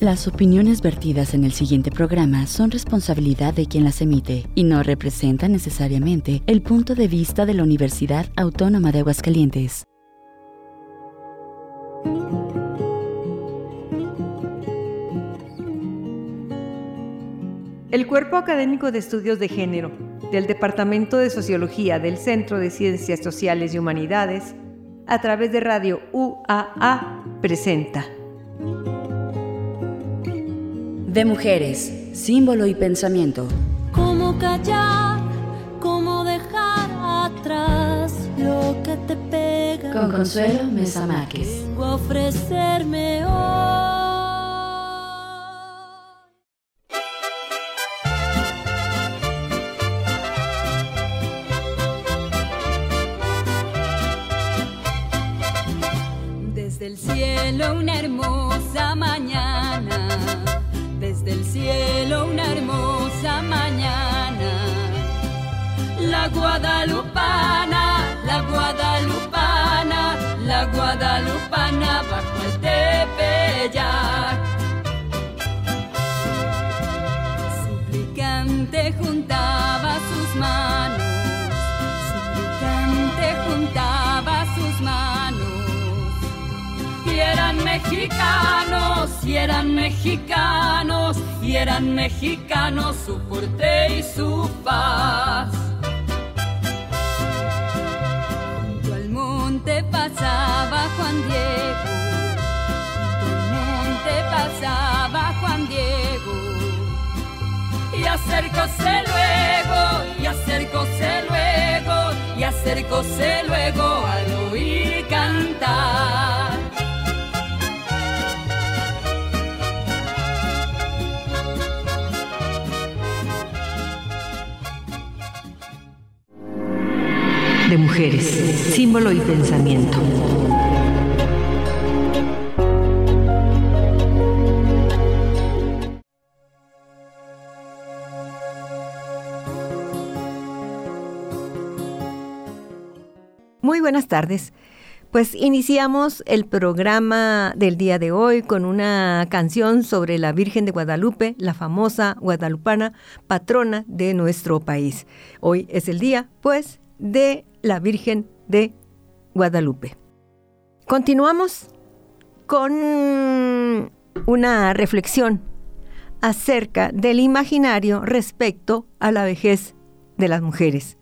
Las opiniones vertidas en el siguiente programa son responsabilidad de quien las emite y no representan necesariamente el punto de vista de la Universidad Autónoma de Aguascalientes. El Cuerpo Académico de Estudios de Género del Departamento de Sociología del Centro de Ciencias Sociales y Humanidades, a través de Radio UAA, presenta De mujeres, símbolo y pensamiento. ¿Cómo callar? ¿Cómo dejar atrás lo que te pega? Con Consuelo Mesa Márquez. Ofrecerme hoy. Eran mexicanos, y eran mexicanos su porte y su paz. Junto al monte pasaba Juan Diego, junto al monte pasaba Juan Diego. Y acercóse luego, y acercóse luego, y acercóse luego de mujeres, símbolo y pensamiento. Muy buenas tardes. Pues iniciamos el programa del día de hoy con una canción sobre la Virgen de Guadalupe, la famosa guadalupana patrona de nuestro país. Hoy es el día, pues, de la Virgen de Guadalupe. Continuamos con una reflexión acerca del imaginario respecto a la vejez de las mujeres.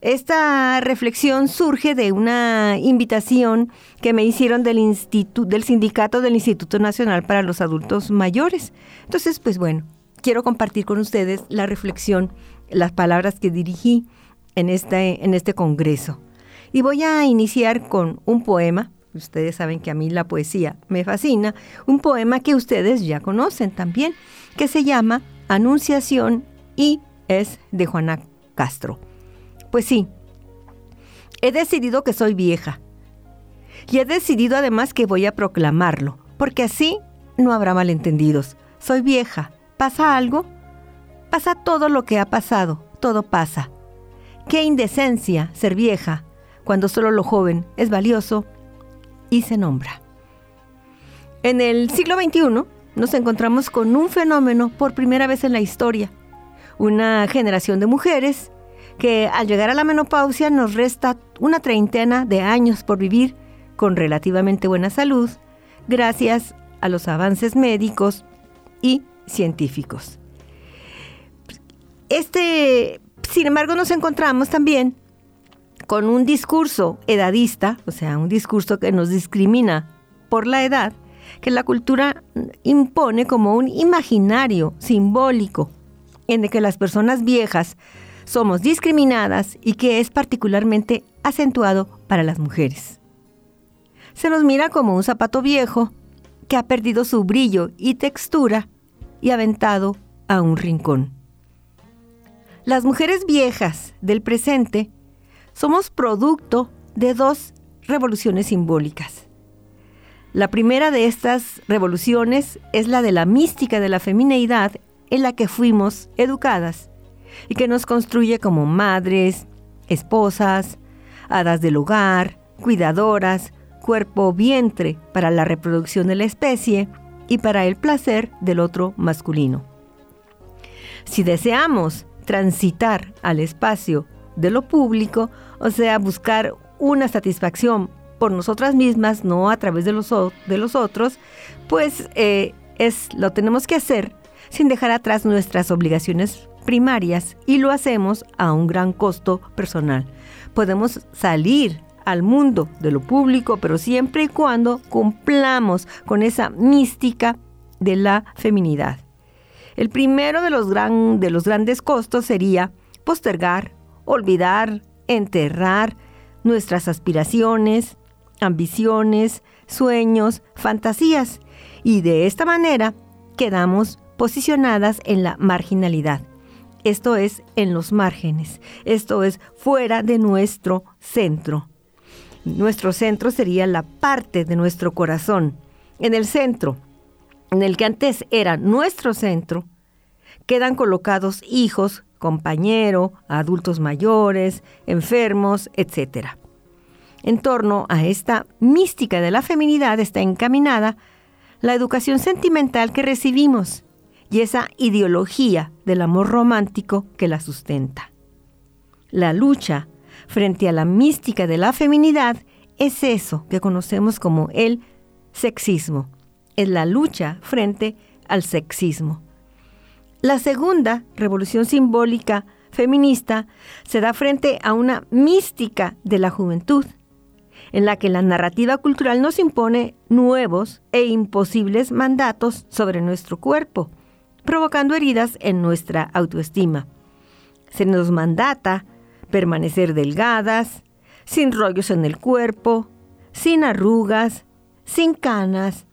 Esta reflexión surge de una invitación que me hicieron del, instituto, del sindicato del Instituto Nacional para los Adultos Mayores. Entonces, pues bueno, quiero compartir con ustedes la reflexión, las palabras que dirigí en este, en este congreso. Y voy a iniciar con un poema. Ustedes saben que a mí la poesía me fascina. Un poema que ustedes ya conocen también, que se llama Anunciación y es de Juana Castro. Pues sí, he decidido que soy vieja. Y he decidido además que voy a proclamarlo, porque así no habrá malentendidos. Soy vieja. ¿Pasa algo? Pasa todo lo que ha pasado. Todo pasa. Qué indecencia ser vieja cuando solo lo joven es valioso y se nombra. En el siglo XXI nos encontramos con un fenómeno por primera vez en la historia. Una generación de mujeres que al llegar a la menopausia nos resta una treintena de años por vivir con relativamente buena salud gracias a los avances médicos y científicos. Este sin embargo, nos encontramos también con un discurso edadista, o sea, un discurso que nos discrimina por la edad, que la cultura impone como un imaginario simbólico en el que las personas viejas somos discriminadas y que es particularmente acentuado para las mujeres. Se nos mira como un zapato viejo que ha perdido su brillo y textura y aventado a un rincón. Las mujeres viejas del presente somos producto de dos revoluciones simbólicas. La primera de estas revoluciones es la de la mística de la femineidad en la que fuimos educadas y que nos construye como madres, esposas, hadas del hogar, cuidadoras, cuerpo vientre para la reproducción de la especie y para el placer del otro masculino. Si deseamos transitar al espacio de lo público, o sea, buscar una satisfacción por nosotras mismas, no a través de los, de los otros, pues eh, es, lo tenemos que hacer sin dejar atrás nuestras obligaciones primarias y lo hacemos a un gran costo personal. Podemos salir al mundo de lo público, pero siempre y cuando cumplamos con esa mística de la feminidad. El primero de los, gran, de los grandes costos sería postergar, olvidar, enterrar nuestras aspiraciones, ambiciones, sueños, fantasías, y de esta manera quedamos posicionadas en la marginalidad. Esto es en los márgenes, esto es fuera de nuestro centro. Nuestro centro sería la parte de nuestro corazón. En el centro, en el que antes era nuestro centro, quedan colocados hijos, compañero, adultos mayores, enfermos, etc. En torno a esta mística de la feminidad está encaminada la educación sentimental que recibimos y esa ideología del amor romántico que la sustenta. La lucha frente a la mística de la feminidad es eso que conocemos como el sexismo. Es la lucha frente al sexismo. La segunda revolución simbólica feminista se da frente a una mística de la juventud, en la que la narrativa cultural nos impone nuevos e imposibles mandatos sobre nuestro cuerpo, provocando heridas en nuestra autoestima. Se nos mandata permanecer delgadas, sin rollos en el cuerpo, sin arrugas, sin canas,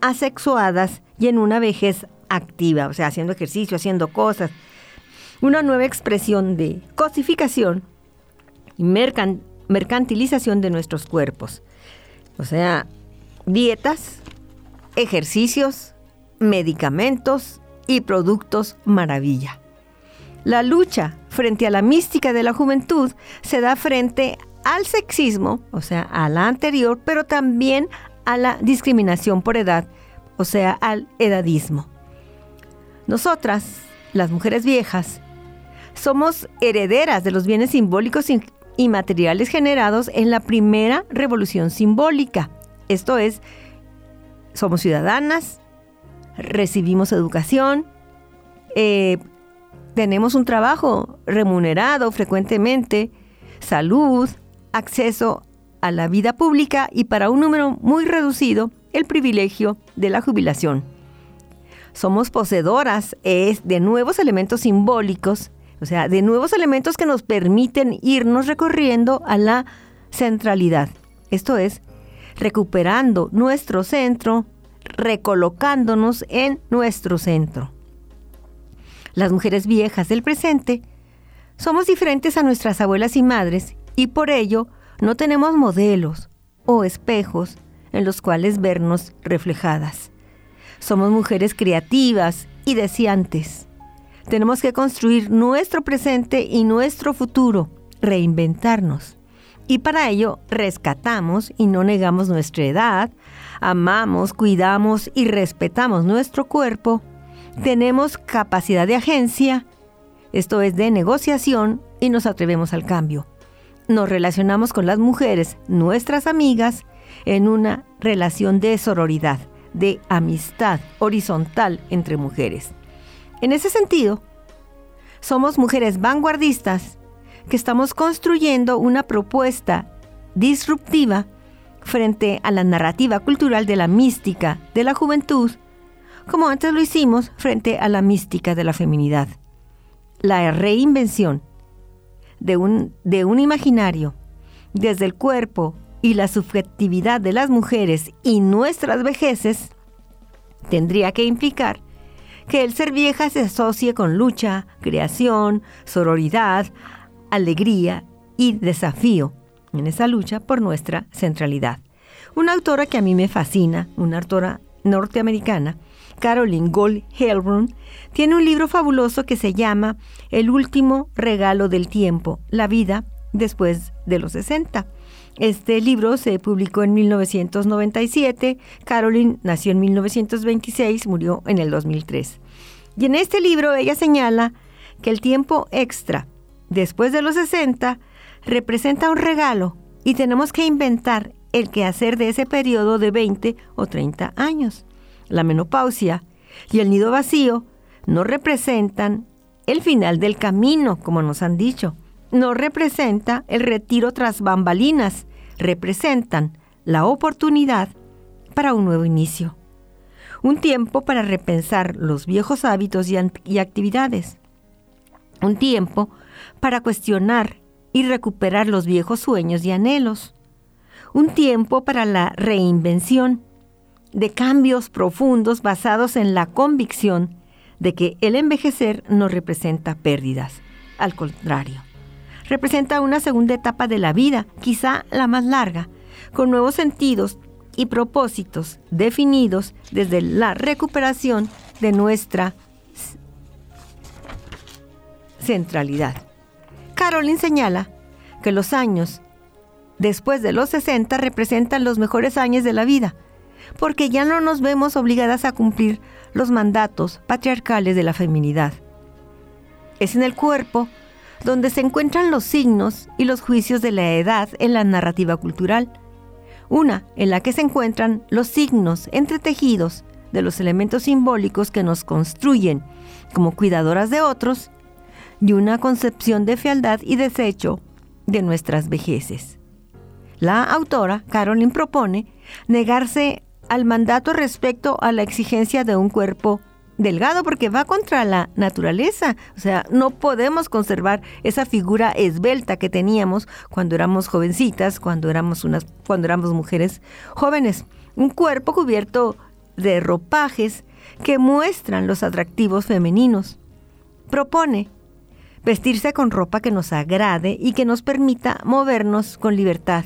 asexuadas y en una vejez activa, o sea, haciendo ejercicio, haciendo cosas. Una nueva expresión de cosificación y mercantilización de nuestros cuerpos. O sea, dietas, ejercicios, medicamentos y productos maravilla. La lucha frente a la mística de la juventud se da frente al sexismo, o sea, a la anterior, pero también a la discriminación por edad, o sea, al edadismo. Nosotras, las mujeres viejas, somos herederas de los bienes simbólicos y materiales generados en la primera revolución simbólica. Esto es, somos ciudadanas, recibimos educación, eh, tenemos un trabajo remunerado frecuentemente, salud, acceso a la vida pública y para un número muy reducido, el privilegio de la jubilación. Somos poseedoras de nuevos elementos simbólicos, o sea, de nuevos elementos que nos permiten irnos recorriendo a la centralidad. Esto es, recuperando nuestro centro, recolocándonos en nuestro centro. Las mujeres viejas del presente somos diferentes a nuestras abuelas y madres y por ello no tenemos modelos o espejos en los cuales vernos reflejadas. Somos mujeres creativas y deseantes. Tenemos que construir nuestro presente y nuestro futuro, reinventarnos. Y para ello rescatamos y no negamos nuestra edad, amamos, cuidamos y respetamos nuestro cuerpo, tenemos capacidad de agencia, esto es de negociación, y nos atrevemos al cambio. Nos relacionamos con las mujeres, nuestras amigas, en una relación de sororidad, de amistad horizontal entre mujeres. En ese sentido, somos mujeres vanguardistas que estamos construyendo una propuesta disruptiva frente a la narrativa cultural de la mística de la juventud, como antes lo hicimos frente a la mística de la feminidad. La reinvención de un, de un imaginario desde el cuerpo y la subjetividad de las mujeres y nuestras vejeces tendría que implicar que el ser vieja se asocie con lucha, creación, sororidad, alegría y desafío en esa lucha por nuestra centralidad. Una autora que a mí me fascina, una autora norteamericana, Caroline Gold Helbrun, tiene un libro fabuloso que se llama El último regalo del tiempo, la vida después de los 60. Este libro se publicó en 1997, Caroline nació en 1926, murió en el 2003. Y en este libro ella señala que el tiempo extra después de los 60 representa un regalo y tenemos que inventar el quehacer de ese periodo de 20 o 30 años. La menopausia y el nido vacío no representan el final del camino, como nos han dicho. No representa el retiro tras bambalinas, representan la oportunidad para un nuevo inicio. Un tiempo para repensar los viejos hábitos y, y actividades. Un tiempo para cuestionar y recuperar los viejos sueños y anhelos. Un tiempo para la reinvención de cambios profundos basados en la convicción de que el envejecer no representa pérdidas. Al contrario, representa una segunda etapa de la vida, quizá la más larga, con nuevos sentidos y propósitos definidos desde la recuperación de nuestra centralidad. Caroline señala que los años después de los 60 representan los mejores años de la vida, porque ya no nos vemos obligadas a cumplir los mandatos patriarcales de la feminidad. Es en el cuerpo donde se encuentran los signos y los juicios de la edad en la narrativa cultural. Una en la que se encuentran los signos entretejidos de los elementos simbólicos que nos construyen como cuidadoras de otros y una concepción de fealdad y desecho de nuestras vejeces. La autora, Caroline, propone negarse al mandato respecto a la exigencia de un cuerpo delgado porque va contra la naturaleza. O sea, no podemos conservar esa figura esbelta que teníamos cuando éramos jovencitas, cuando éramos unas cuando éramos mujeres jóvenes. Un cuerpo cubierto de ropajes que muestran los atractivos femeninos. Propone vestirse con ropa que nos agrade y que nos permita movernos con libertad.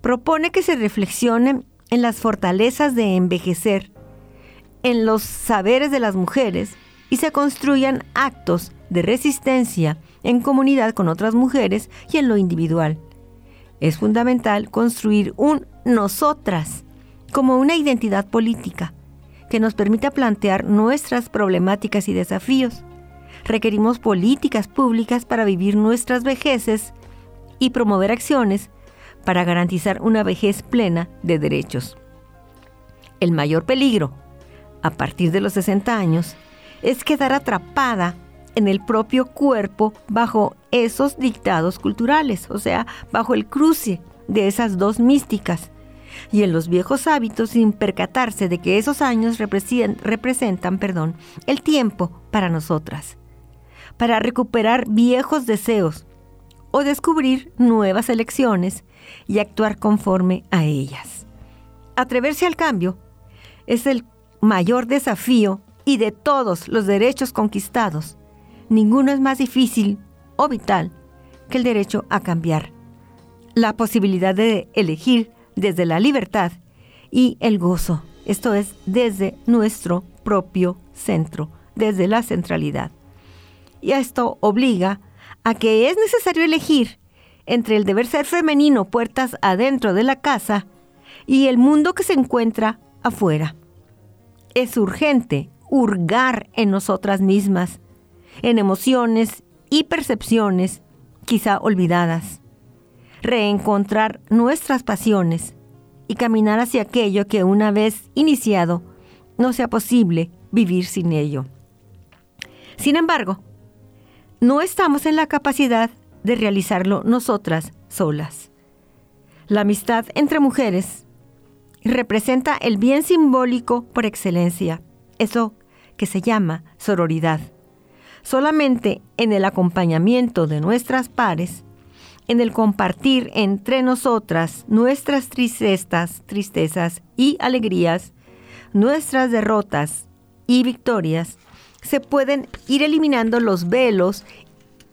Propone que se reflexione en las fortalezas de envejecer, en los saberes de las mujeres y se construyan actos de resistencia en comunidad con otras mujeres y en lo individual. Es fundamental construir un nosotras como una identidad política que nos permita plantear nuestras problemáticas y desafíos. Requerimos políticas públicas para vivir nuestras vejeces y promover acciones para garantizar una vejez plena de derechos. El mayor peligro, a partir de los 60 años, es quedar atrapada en el propio cuerpo bajo esos dictados culturales, o sea, bajo el cruce de esas dos místicas, y en los viejos hábitos sin percatarse de que esos años representan, perdón, el tiempo para nosotras, para recuperar viejos deseos o descubrir nuevas elecciones y actuar conforme a ellas. Atreverse al cambio es el mayor desafío y de todos los derechos conquistados, ninguno es más difícil o vital que el derecho a cambiar. La posibilidad de elegir desde la libertad y el gozo, esto es, desde nuestro propio centro, desde la centralidad. Y esto obliga a que es necesario elegir entre el deber ser femenino puertas adentro de la casa y el mundo que se encuentra afuera. Es urgente hurgar en nosotras mismas, en emociones y percepciones quizá olvidadas, reencontrar nuestras pasiones y caminar hacia aquello que una vez iniciado no sea posible vivir sin ello. Sin embargo, no estamos en la capacidad de realizarlo nosotras solas. La amistad entre mujeres representa el bien simbólico por excelencia, eso que se llama sororidad. Solamente en el acompañamiento de nuestras pares, en el compartir entre nosotras nuestras tristezas, tristezas y alegrías, nuestras derrotas y victorias, se pueden ir eliminando los velos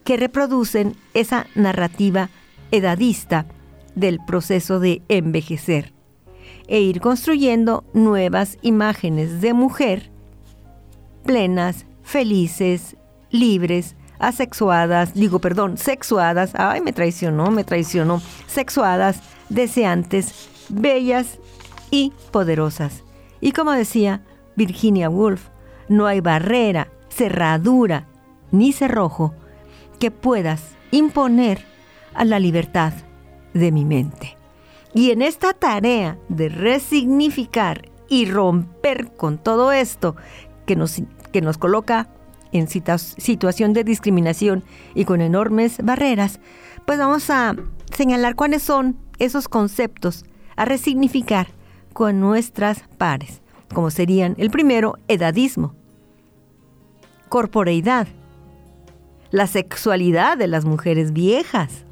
que reproducen esa narrativa edadista del proceso de envejecer e ir construyendo nuevas imágenes de mujer plenas, felices, libres, asexuadas, digo, perdón, sexuadas, ay, me traicionó, me traicionó, sexuadas, deseantes, bellas y poderosas. Y como decía Virginia Woolf, no hay barrera, cerradura ni cerrojo que puedas imponer a la libertad de mi mente. Y en esta tarea de resignificar y romper con todo esto que nos, que nos coloca en situación de discriminación y con enormes barreras, pues vamos a señalar cuáles son esos conceptos a resignificar con nuestras pares, como serían el primero, edadismo, corporeidad, la sexualidad de las mujeres viejas,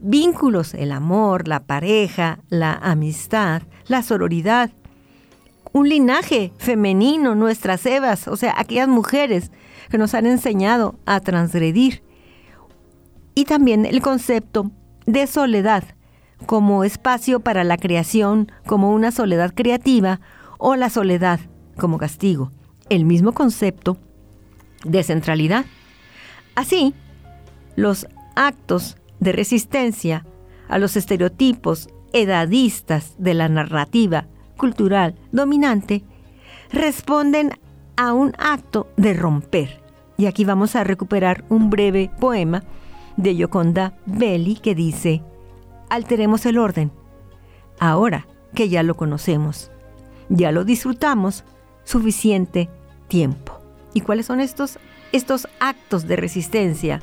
vínculos, el amor, la pareja, la amistad, la sororidad, un linaje femenino, nuestras Evas, o sea, aquellas mujeres que nos han enseñado a transgredir. Y también el concepto de soledad como espacio para la creación, como una soledad creativa, o la soledad como castigo. El mismo concepto de centralidad. Así, los actos de resistencia a los estereotipos edadistas de la narrativa cultural dominante responden a un acto de romper. Y aquí vamos a recuperar un breve poema de Yoconda Belli que dice, alteremos el orden, ahora que ya lo conocemos, ya lo disfrutamos suficiente tiempo. ¿Y cuáles son estos, estos actos de resistencia?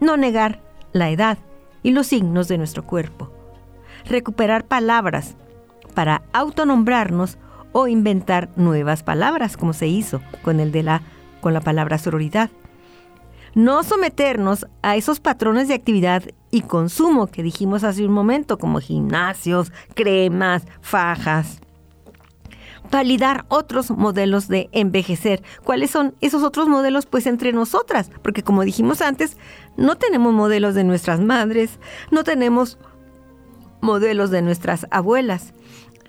No negar la edad y los signos de nuestro cuerpo. Recuperar palabras para autonombrarnos o inventar nuevas palabras, como se hizo con el de la con la palabra sororidad. No someternos a esos patrones de actividad y consumo que dijimos hace un momento, como gimnasios, cremas, fajas. Validar otros modelos de envejecer. ¿Cuáles son esos otros modelos? Pues entre nosotras, porque como dijimos antes, no tenemos modelos de nuestras madres, no tenemos modelos de nuestras abuelas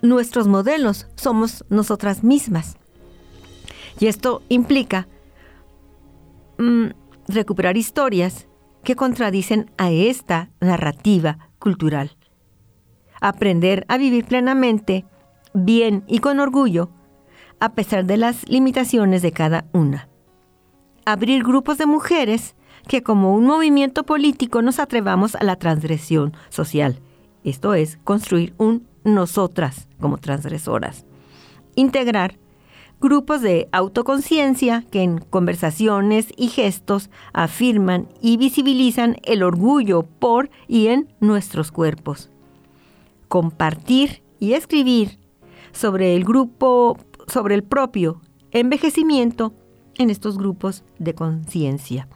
nuestros modelos somos nosotras mismas. Y esto implica mm, recuperar historias que contradicen a esta narrativa cultural. Aprender a vivir plenamente, bien y con orgullo, a pesar de las limitaciones de cada una. Abrir grupos de mujeres que como un movimiento político nos atrevamos a la transgresión social. Esto es, construir un nosotras como transgresoras. Integrar grupos de autoconciencia que en conversaciones y gestos afirman y visibilizan el orgullo por y en nuestros cuerpos. Compartir y escribir sobre el grupo, sobre el propio envejecimiento en estos grupos de conciencia.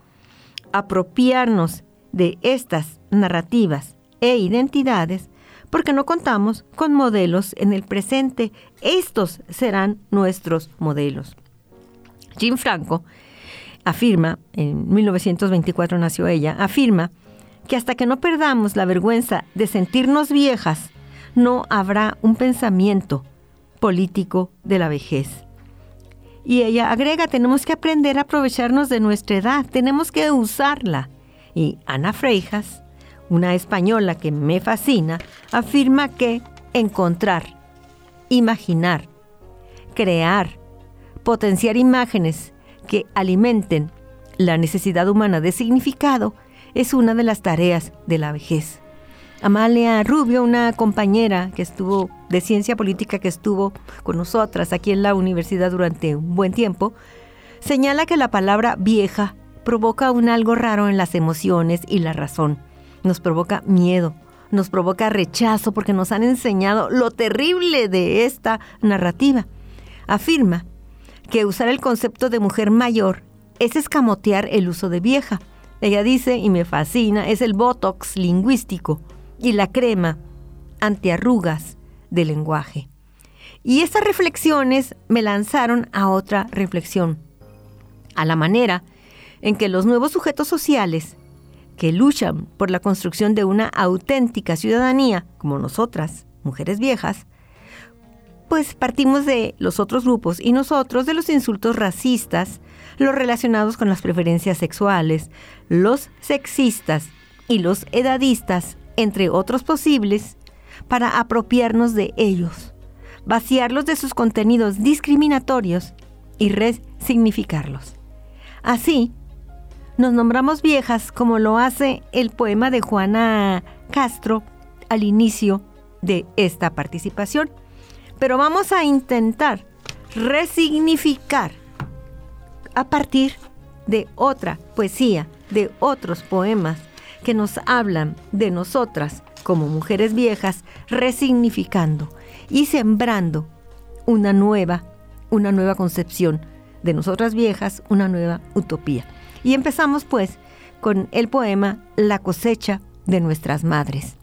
Apropiarnos de estas narrativas e identidades porque no contamos con modelos en el presente. Estos serán nuestros modelos. Jim Franco afirma, en 1924 nació ella, afirma que hasta que no perdamos la vergüenza de sentirnos viejas, no habrá un pensamiento político de la vejez. Y ella agrega, tenemos que aprender a aprovecharnos de nuestra edad, tenemos que usarla. Y Ana Freijas una española que me fascina, afirma que encontrar, imaginar, crear, potenciar imágenes que alimenten la necesidad humana de significado es una de las tareas de la vejez. Amalia Rubio, una compañera que estuvo de ciencia política que estuvo con nosotras aquí en la universidad durante un buen tiempo, señala que la palabra vieja provoca un algo raro en las emociones y la razón nos provoca miedo, nos provoca rechazo porque nos han enseñado lo terrible de esta narrativa. Afirma que usar el concepto de mujer mayor es escamotear el uso de vieja. Ella dice, y me fascina, es el botox lingüístico y la crema antiarrugas del lenguaje. Y estas reflexiones me lanzaron a otra reflexión, a la manera en que los nuevos sujetos sociales que luchan por la construcción de una auténtica ciudadanía, como nosotras, mujeres viejas, pues partimos de los otros grupos y nosotros de los insultos racistas, los relacionados con las preferencias sexuales, los sexistas y los edadistas, entre otros posibles, para apropiarnos de ellos, vaciarlos de sus contenidos discriminatorios y resignificarlos. Así, nos nombramos viejas como lo hace el poema de Juana Castro al inicio de esta participación. Pero vamos a intentar resignificar a partir de otra poesía, de otros poemas que nos hablan de nosotras como mujeres viejas, resignificando y sembrando una nueva, una nueva concepción de nosotras viejas, una nueva utopía. Y empezamos pues con el poema La cosecha de nuestras madres.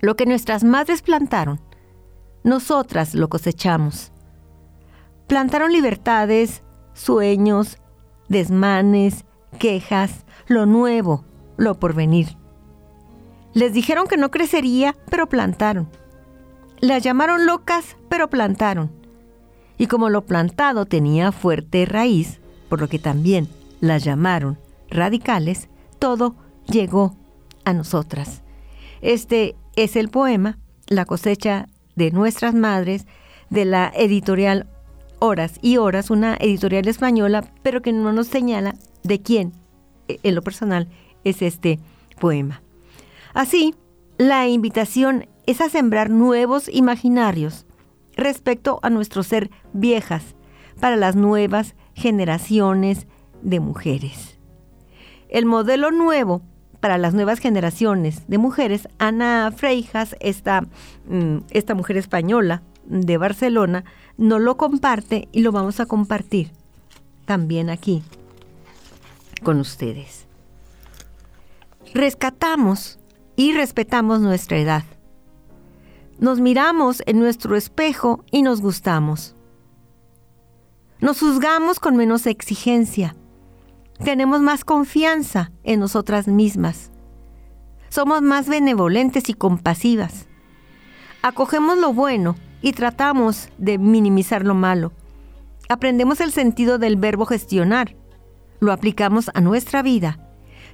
Lo que nuestras madres plantaron, nosotras lo cosechamos. Plantaron libertades, sueños, desmanes, quejas, lo nuevo, lo porvenir. Les dijeron que no crecería, pero plantaron. Las llamaron locas, pero plantaron. Y como lo plantado tenía fuerte raíz, por lo que también las llamaron radicales, todo llegó a nosotras. Este es el poema, La cosecha de nuestras madres, de la editorial Horas y Horas, una editorial española, pero que no nos señala de quién, e, en lo personal, es este poema. Así, la invitación es a sembrar nuevos imaginarios respecto a nuestro ser viejas para las nuevas generaciones de mujeres. El modelo nuevo para las nuevas generaciones de mujeres, Ana Freijas, esta, mm, esta mujer española de Barcelona, no lo comparte y lo vamos a compartir también aquí con ustedes. Rescatamos y respetamos nuestra edad. Nos miramos en nuestro espejo y nos gustamos. Nos juzgamos con menos exigencia. Tenemos más confianza en nosotras mismas. Somos más benevolentes y compasivas. Acogemos lo bueno y tratamos de minimizar lo malo. Aprendemos el sentido del verbo gestionar. Lo aplicamos a nuestra vida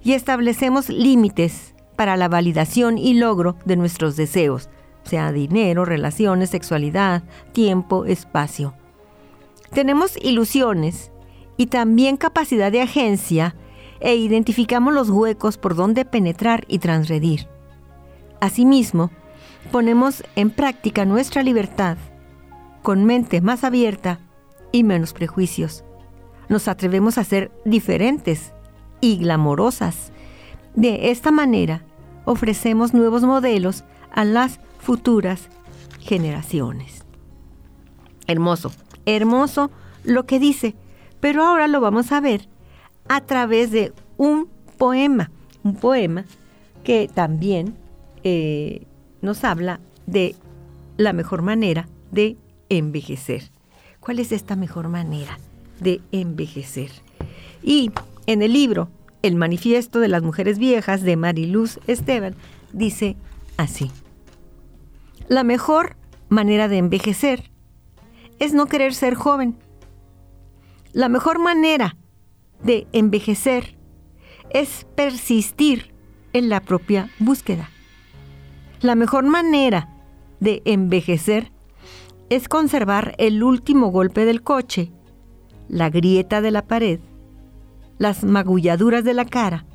y establecemos límites para la validación y logro de nuestros deseos, sea dinero, relaciones, sexualidad, tiempo, espacio. Tenemos ilusiones y también capacidad de agencia e identificamos los huecos por donde penetrar y transgredir. Asimismo, ponemos en práctica nuestra libertad con mente más abierta y menos prejuicios. Nos atrevemos a ser diferentes y glamorosas. De esta manera, ofrecemos nuevos modelos a las futuras generaciones. Hermoso, hermoso lo que dice, pero ahora lo vamos a ver a través de un poema, un poema que también eh, nos habla de la mejor manera de envejecer. ¿Cuál es esta mejor manera de envejecer? Y en el libro el manifiesto de las mujeres viejas de Mariluz Esteban dice así. La mejor manera de envejecer es no querer ser joven. La mejor manera de envejecer es persistir en la propia búsqueda. La mejor manera de envejecer es conservar el último golpe del coche, la grieta de la pared, las magulladuras de la cara,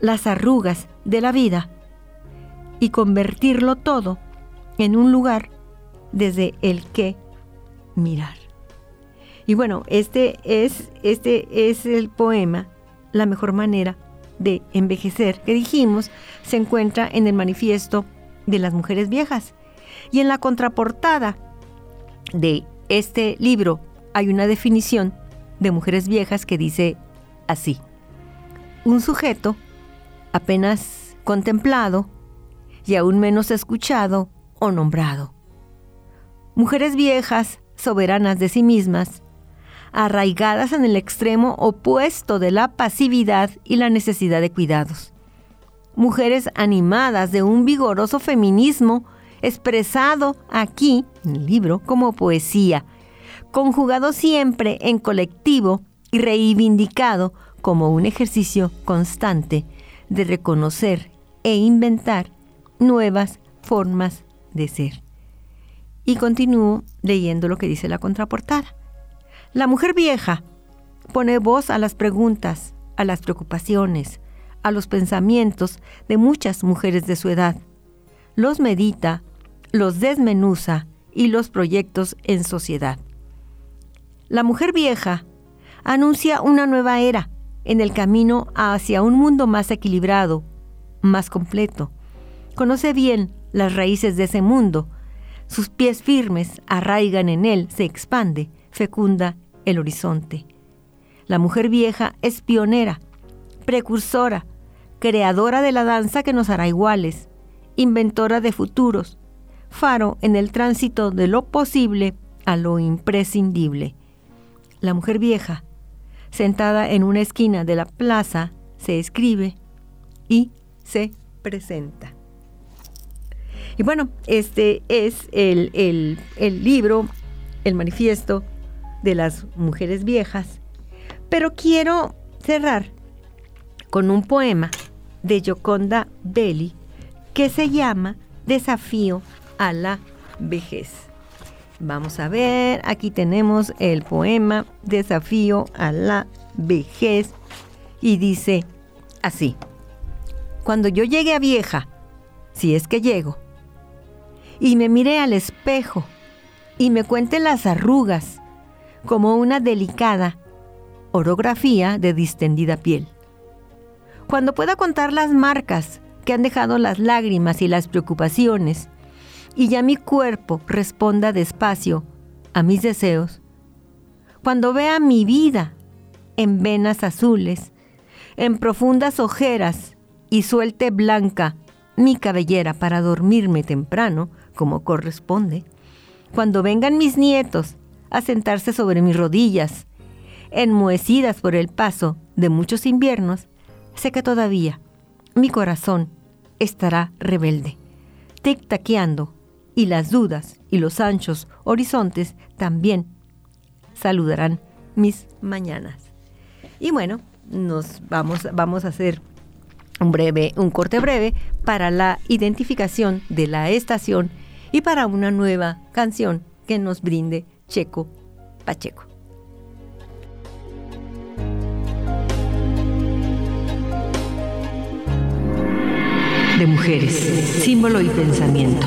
las arrugas de la vida y convertirlo todo en un lugar desde el que mirar. Y bueno, este es, este es el poema, La mejor manera de envejecer, que dijimos, se encuentra en el manifiesto de las mujeres viejas. Y en la contraportada de este libro hay una definición de mujeres viejas que dice así. Un sujeto apenas contemplado y aún menos escuchado o nombrado. Mujeres viejas, soberanas de sí mismas, arraigadas en el extremo opuesto de la pasividad y la necesidad de cuidados. Mujeres animadas de un vigoroso feminismo expresado aquí, en el libro, como poesía, conjugado siempre en colectivo reivindicado como un ejercicio constante de reconocer e inventar nuevas formas de ser. Y continúo leyendo lo que dice la contraportada. La mujer vieja pone voz a las preguntas, a las preocupaciones, a los pensamientos de muchas mujeres de su edad. Los medita, los desmenuza y los proyectos en sociedad. La mujer vieja anuncia una nueva era en el camino hacia un mundo más equilibrado, más completo. Conoce bien las raíces de ese mundo. Sus pies firmes arraigan en él, se expande, fecunda el horizonte. La mujer vieja es pionera, precursora, creadora de la danza que nos hará iguales, inventora de futuros, faro en el tránsito de lo posible a lo imprescindible. La mujer vieja, sentada en una esquina de la plaza, se escribe y se presenta. Y bueno, este es el, el libro, el manifiesto de las mujeres viejas pero quiero cerrar con un poema de Gioconda Belli que se llama Desafío a la vejez. Vamos a ver, aquí tenemos el poema Desafío a la vejez y dice así, cuando yo llegue a vieja, si es que llego, y me mire al espejo y me cuente las arrugas como una delicada orografía de distendida piel. Cuando pueda contar las marcas que han dejado las lágrimas y las preocupaciones, y ya mi cuerpo responda despacio a mis deseos, cuando vea mi vida en venas azules, en profundas ojeras y suelte blanca mi cabellera para dormirme temprano, como corresponde, cuando vengan mis nietos a sentarse sobre mis rodillas enmohecidas por el paso de muchos inviernos, sé que todavía mi corazón estará rebelde, tic-taqueando, y las dudas y los anchos horizontes también saludarán mis mañanas. Y bueno, nos vamos, vamos a hacer un breve, un corte breve para la identificación de la estación y para una nueva canción que nos brinde Checo Pacheco. de mujeres, símbolo y pensamiento.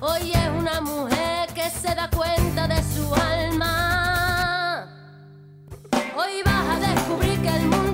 Hoy es una mujer que se da cuenta de su alma. Hoy vas a descubrir que el mundo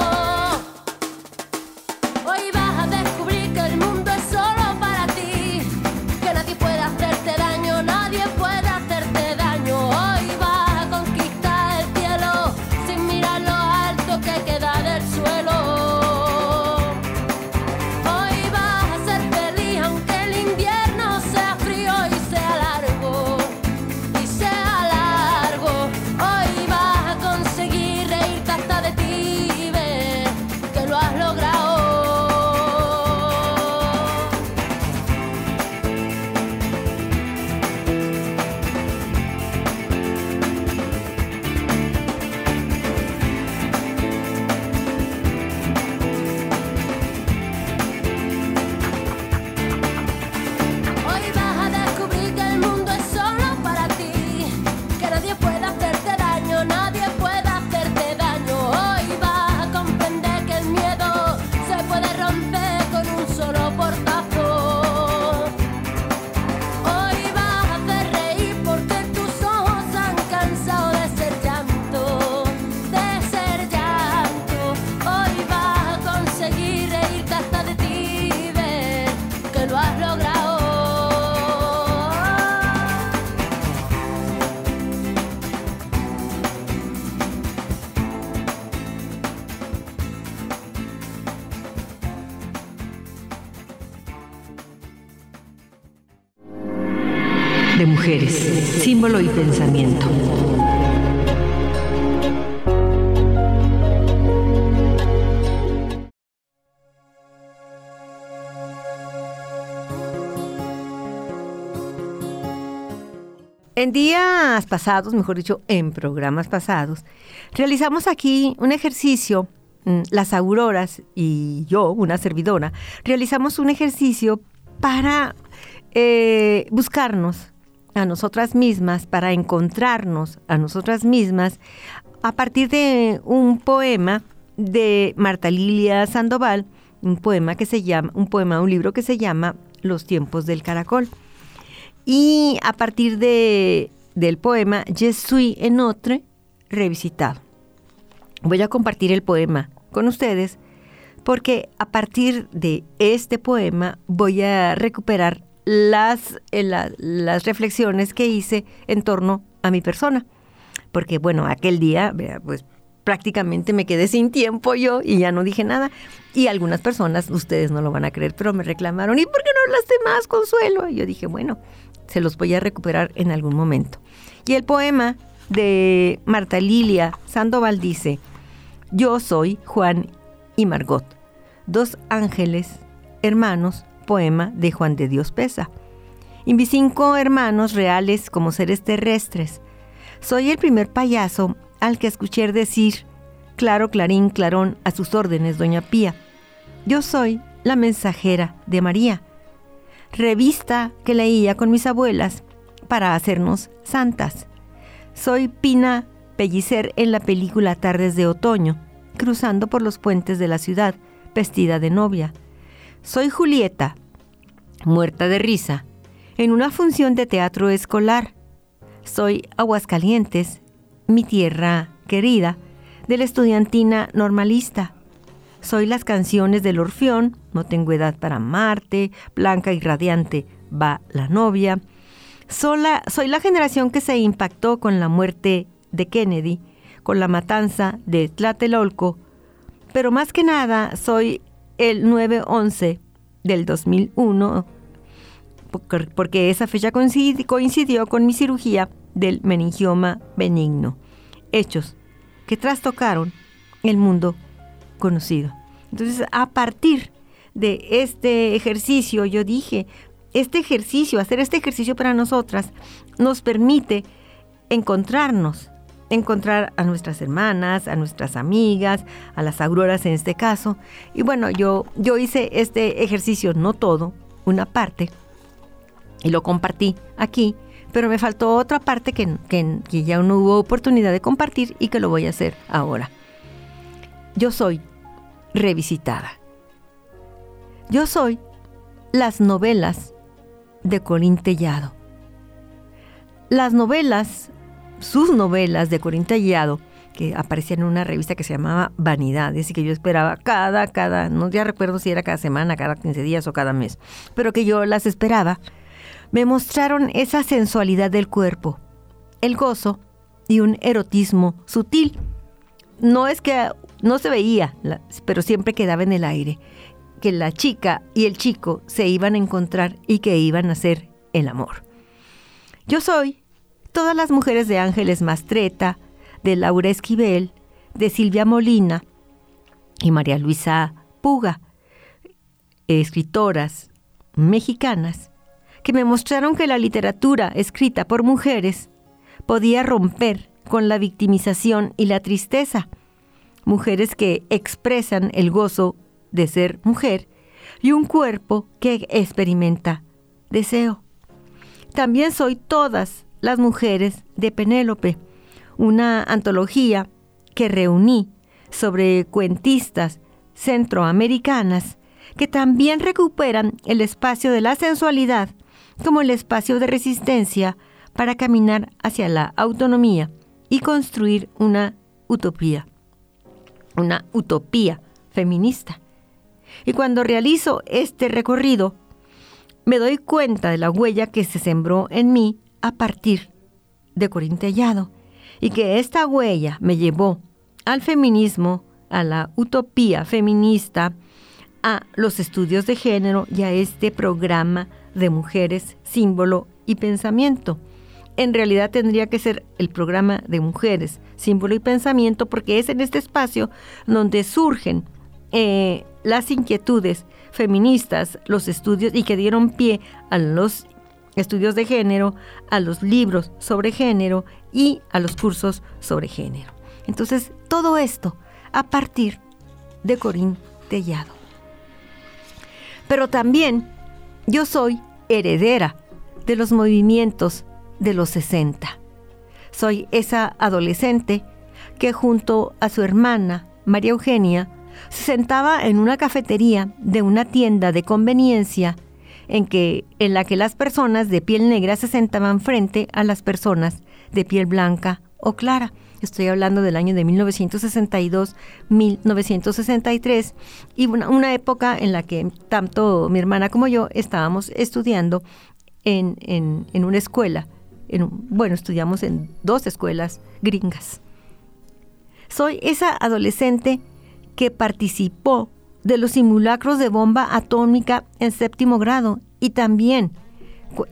Y pensamiento. En días pasados, mejor dicho, en programas pasados, realizamos aquí un ejercicio, mm, las auroras y yo, una servidora, realizamos un ejercicio para eh, buscarnos a nosotras mismas, para encontrarnos a nosotras mismas a partir de un poema de Marta Lilia Sandoval, un poema que se llama, un poema, un libro que se llama Los tiempos del caracol. Y a partir de, del poema Je suis en autre revisitado. Voy a compartir el poema con ustedes porque a partir de este poema voy a recuperar las, eh, las reflexiones que hice en torno a mi persona. Porque bueno, aquel día, pues prácticamente me quedé sin tiempo yo y ya no dije nada. Y algunas personas, ustedes no lo van a creer, pero me reclamaron, ¿y por qué no hablaste más, Consuelo? Y yo dije, bueno, se los voy a recuperar en algún momento. Y el poema de Marta Lilia Sandoval dice, Yo soy Juan y Margot, dos ángeles, hermanos, poema de Juan de Dios Pesa. Y mis cinco hermanos reales como seres terrestres. Soy el primer payaso al que escuché decir, claro, clarín, clarón, a sus órdenes, doña Pía. Yo soy la mensajera de María revista que leía con mis abuelas para hacernos santas. Soy Pina Pellicer en la película Tardes de Otoño, cruzando por los puentes de la ciudad, vestida de novia. Soy Julieta, muerta de risa, en una función de teatro escolar. Soy Aguascalientes, mi tierra querida, de la estudiantina normalista. Soy las canciones del Orfeón, No tengo edad para Marte, Blanca y radiante va la novia. Sola, soy la generación que se impactó con la muerte de Kennedy, con la matanza de Tlatelolco, pero más que nada soy el 9-11 del 2001, porque esa fecha coincidió con mi cirugía del meningioma benigno. Hechos que trastocaron el mundo conocido. Entonces, a partir de este ejercicio, yo dije, este ejercicio, hacer este ejercicio para nosotras, nos permite encontrarnos, encontrar a nuestras hermanas, a nuestras amigas, a las auroras en este caso. Y bueno, yo, yo hice este ejercicio, no todo, una parte, y lo compartí aquí, pero me faltó otra parte que, que ya no hubo oportunidad de compartir y que lo voy a hacer ahora. Yo soy revisitada. Yo soy las novelas de Corín Tellado. Las novelas, sus novelas de Corín Tellado, que aparecían en una revista que se llamaba Vanidades y que yo esperaba cada, cada, no ya recuerdo si era cada semana, cada 15 días o cada mes, pero que yo las esperaba, me mostraron esa sensualidad del cuerpo, el gozo y un erotismo sutil. No es que no se veía, pero siempre quedaba en el aire, que la chica y el chico se iban a encontrar y que iban a hacer el amor. Yo soy todas las mujeres de Ángeles Mastreta, de Laura Esquivel, de Silvia Molina y María Luisa Puga, escritoras mexicanas, que me mostraron que la literatura escrita por mujeres podía romper con la victimización y la tristeza mujeres que expresan el gozo de ser mujer y un cuerpo que experimenta deseo. También soy todas las mujeres de Penélope, una antología que reuní sobre cuentistas centroamericanas que también recuperan el espacio de la sensualidad como el espacio de resistencia para caminar hacia la autonomía y construir una utopía una utopía feminista. Y cuando realizo este recorrido, me doy cuenta de la huella que se sembró en mí a partir de Corintellado y que esta huella me llevó al feminismo, a la utopía feminista, a los estudios de género y a este programa de mujeres símbolo y pensamiento. En realidad tendría que ser el programa de mujeres, símbolo y pensamiento, porque es en este espacio donde surgen eh, las inquietudes feministas, los estudios y que dieron pie a los estudios de género, a los libros sobre género y a los cursos sobre género. Entonces, todo esto a partir de Corín Tellado. Pero también yo soy heredera de los movimientos de los 60. Soy esa adolescente que junto a su hermana, María Eugenia, se sentaba en una cafetería de una tienda de conveniencia en, que, en la que las personas de piel negra se sentaban frente a las personas de piel blanca o clara. Estoy hablando del año de 1962-1963 y una, una, época en la que tanto mi hermana como yo estábamos estudiando en, en, una escuela. En, bueno, estudiamos en dos escuelas gringas. Soy esa adolescente que participó de los simulacros de bomba atómica en séptimo grado y también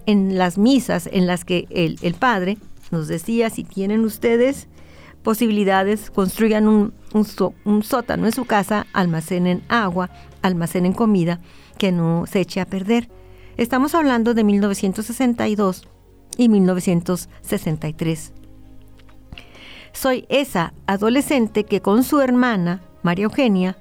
en las misas en las que el, el padre nos decía, si tienen ustedes posibilidades, construyan un, un, sótano en su casa, almacenen agua, almacenen comida que no se eche a perder. Estamos hablando de 1962 y 1963. Soy esa adolescente que con su hermana, María Eugenia,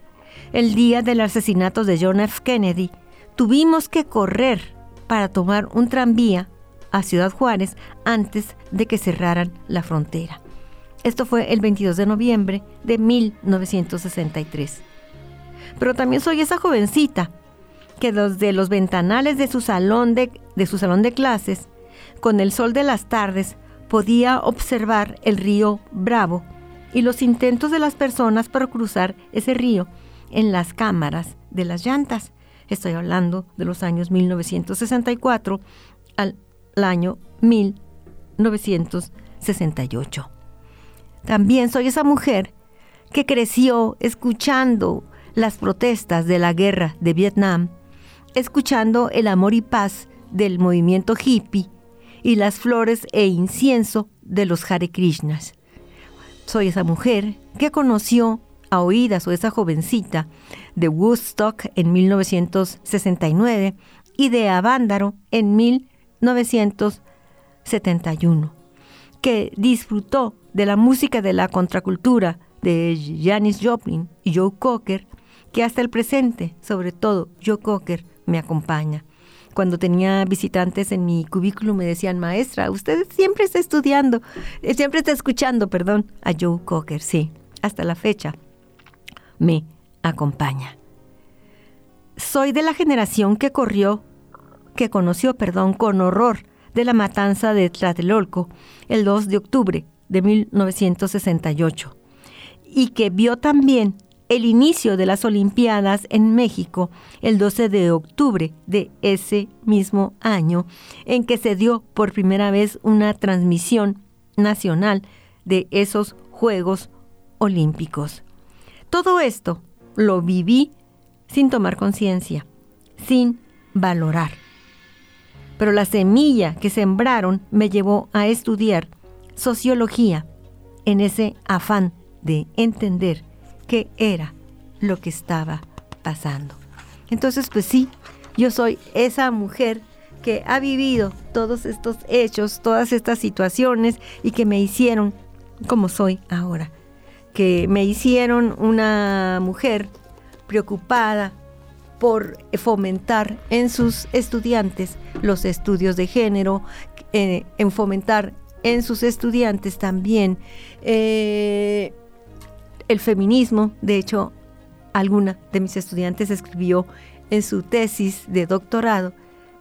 el día del asesinato de John F. Kennedy, tuvimos que correr para tomar un tranvía a Ciudad Juárez antes de que cerraran la frontera. Esto fue el 22 de noviembre de 1963. Pero también soy esa jovencita que desde los ventanales de su salón de, de su salón de clases, con el sol de las tardes, podía observar el río Bravo y los intentos de las personas para cruzar ese río en las cámaras de las llantas. Estoy hablando de los años 1964 al año 1968. También soy esa mujer que creció escuchando las protestas de la guerra de Vietnam, escuchando el amor y paz del movimiento hippie y las flores e incienso de los Hare Krishnas. Soy esa mujer que conoció a oídas o esa jovencita de Woodstock en 1969 y de Avándaro en 1971, que disfrutó de la música de la contracultura de Janis Joplin y Joe Cocker, que hasta el presente, sobre todo Joe Cocker, me acompaña. Cuando tenía visitantes en mi cubículo me decían, maestra, usted siempre está estudiando, eh, siempre está escuchando, perdón, a Joe Cocker, sí, hasta la fecha me acompaña. Soy de la generación que corrió, que conoció, perdón, con horror de la matanza de Tlatelolco el 2 de octubre de 1968 y que vio también el inicio de las Olimpiadas en México el 12 de octubre de ese mismo año, en que se dio por primera vez una transmisión nacional de esos Juegos Olímpicos. Todo esto lo viví sin tomar conciencia, sin valorar. Pero la semilla que sembraron me llevó a estudiar sociología en ese afán de entender qué era lo que estaba pasando. Entonces, pues sí, yo soy esa mujer que ha vivido todos estos hechos, todas estas situaciones y que me hicieron como soy ahora, que me hicieron una mujer preocupada por fomentar en sus estudiantes los estudios de género, eh, en fomentar en sus estudiantes también eh, el feminismo. De hecho, alguna de mis estudiantes escribió en su tesis de doctorado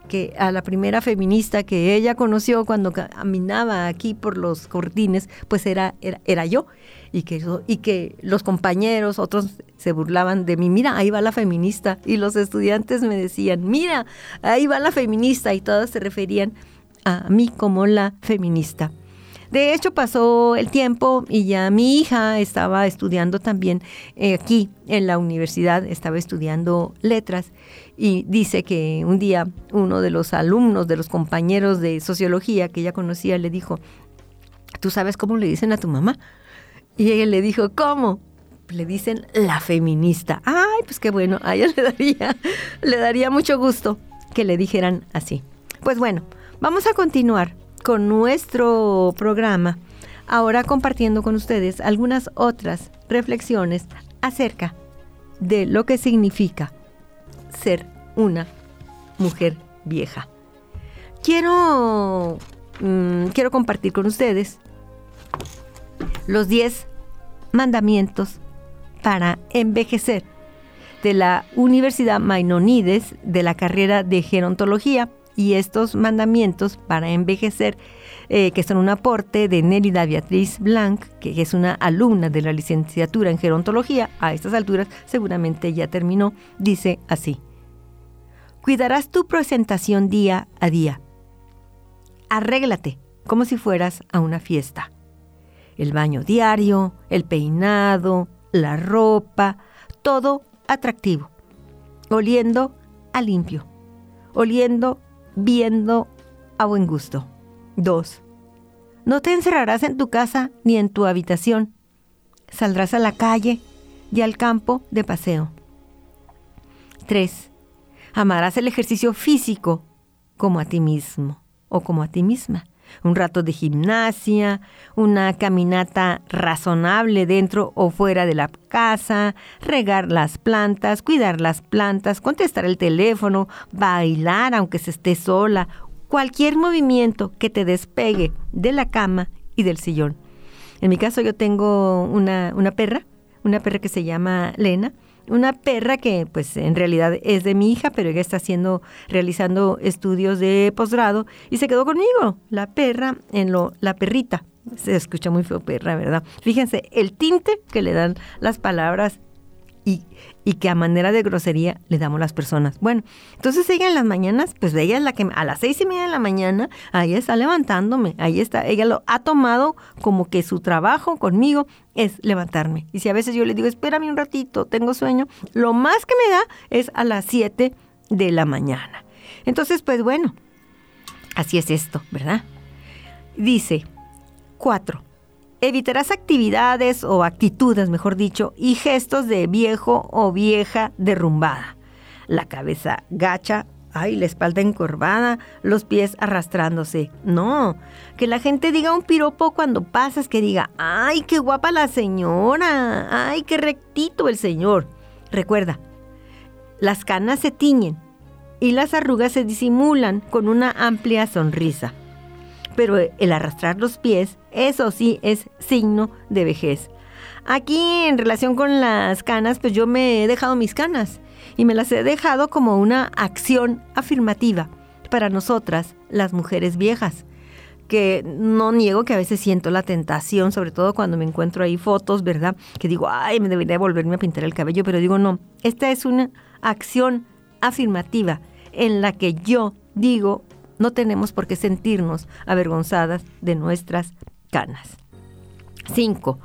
que a la primera feminista que ella conoció cuando caminaba aquí por los jardines, pues era, era, yo. Y que, y que los compañeros, otros se burlaban de mí, mira, ahí va la feminista. Y los estudiantes me decían, mira, ahí va la feminista. Y todos se referían a mí como la feminista. De hecho, pasó el tiempo y ya mi hija estaba estudiando también eh, aquí en la universidad, estaba estudiando letras Y dice que un día uno de los alumnos, de los compañeros de sociología que ella conocía, le dijo, ¿tú sabes cómo le dicen a tu mamá? Y ella le dijo, ¿cómo? Le dicen la feminista. Ay, pues qué bueno, a ella le daría, le daría mucho gusto que le dijeran así. Pues bueno, vamos a continuar con nuestro programa, ahora compartiendo con ustedes algunas otras reflexiones acerca de lo que significa ser una mujer vieja. Quiero, mm, quiero compartir con ustedes los 10 mandamientos para envejecer de la Universidad Maimonides de la carrera de gerontología y estos mandamientos para envejecer, eh, que son un aporte de Nérida Beatriz Blanc, que es una alumna de la licenciatura en gerontología, a estas alturas seguramente ya terminó, dice así. Cuidarás tu presentación día a día. Arréglate como si fueras a una fiesta. El baño diario, el peinado, la ropa, todo atractivo. Oliendo a limpio. Oliendo, viendo a buen gusto. 2. No te encerrarás en tu casa ni en tu habitación. Saldrás a la calle y al campo de paseo. 3. Amarás el ejercicio físico como a ti mismo o como a ti misma. Un rato de gimnasia, una caminata razonable dentro o fuera de la casa, regar las plantas, cuidar las plantas, contestar el teléfono, bailar aunque se esté sola, cualquier movimiento que te despegue de la cama y del sillón. En mi caso yo tengo una, una perra, una perra que se llama Lena, una perra que pues en realidad es de mi hija, pero ella está haciendo, realizando estudios de posgrado y se quedó conmigo, la perra en lo, la perrita. Se escucha muy feo perra, ¿verdad? Fíjense, el tinte que le dan las palabras y, y, que a manera de grosería le damos las personas. Bueno, entonces ella en las mañanas, pues ella es la que a las seis y media de la mañana, ahí está levantándome, ahí está, ella lo ha tomado como que su trabajo conmigo es levantarme. Y si a veces yo le digo, espérame un ratito, tengo sueño, lo más que me da es a las siete de la mañana. Entonces, pues bueno, así es esto, ¿verdad? Dice, cuatro, Evitarás actividades o actitudes, mejor dicho, y gestos de viejo o vieja derrumbada. La cabeza gacha, ay, la espalda encorvada, los pies arrastrándose. No, que la gente diga un piropo cuando pasas, que diga, ay, qué guapa la señora, ay, qué rectito el señor. Recuerda, las canas se tiñen y las arrugas se disimulan con una amplia sonrisa pero el arrastrar los pies, eso sí es signo de vejez. Aquí en relación con las canas, pues yo me he dejado mis canas y me las he dejado como una acción afirmativa para nosotras, las mujeres viejas que no niego que a veces siento la tentación, sobre todo cuando me encuentro ahí fotos, ¿verdad? Que digo, ay, me debería volverme a pintar el cabello, pero digo, no, esta es una acción afirmativa en la que yo digo, no tenemos por qué sentirnos avergonzadas de nuestras canas. 5.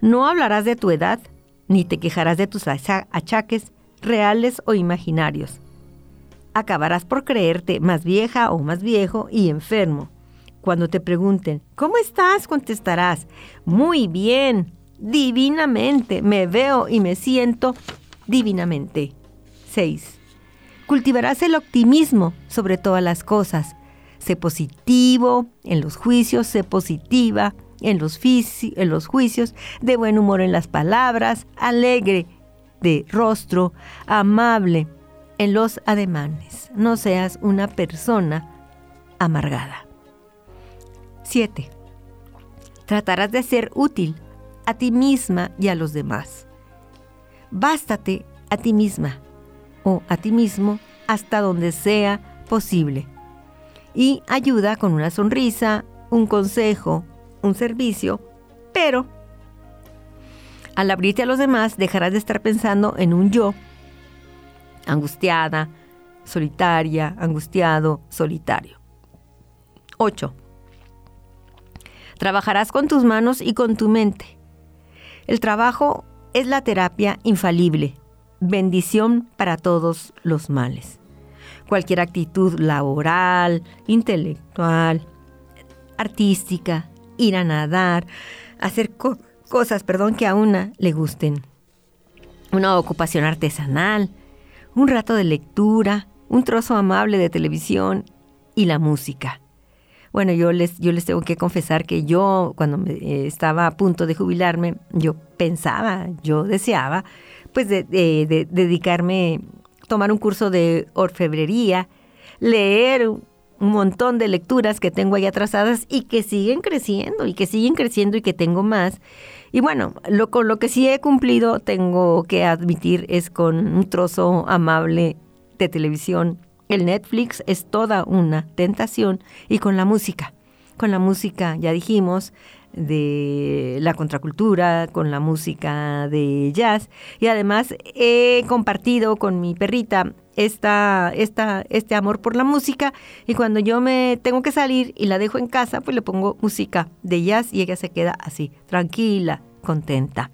No hablarás de tu edad, ni te quejarás de tus achaques reales o imaginarios. Acabarás por creerte más vieja o más viejo y enfermo. Cuando te pregunten, ¿cómo estás? contestarás, muy bien, divinamente, me veo y me siento divinamente. 6. Cultivarás el optimismo sobre todas las cosas. Sé positivo en los juicios, sé positiva en los, juicios, de buen humor en las palabras, alegre de rostro, amable en los ademanes. No seas una persona amargada. 7. Tratarás de ser útil a ti misma y a los demás. Bástate a ti misma o a ti mismo hasta donde sea posible. Y ayuda con una sonrisa, un consejo, un servicio, pero al abrirte a los demás dejarás de estar pensando en un yo, angustiada, solitaria, angustiado, solitario. 8. Trabajarás con tus manos y con tu mente. El trabajo es la terapia infalible bendición para todos los males. Cualquier actitud laboral, intelectual, artística, ir a nadar, hacer cosas, perdón, que a una le gusten. Una ocupación artesanal, un rato de lectura, un trozo amable de televisión y la música. Bueno, yo les, yo les tengo que confesar que yo, cuando eh, estaba a punto de jubilarme, yo pensaba, yo deseaba, pues, de, de dedicarme, tomar un curso de orfebrería, leer un montón de lecturas que tengo ahí atrasadas y que siguen creciendo y que siguen creciendo y que tengo más. Y bueno, lo, con lo que sí he cumplido, tengo que admitir, es con un trozo amable de televisión el Netflix es toda una tentación y con la música. Con la música, ya dijimos, de la contracultura, con la música de jazz y además he compartido con mi perrita esta, esta, este amor por la música y cuando yo me tengo que salir y la dejo en casa, pues le pongo música de jazz y ella se queda así, tranquila, contenta.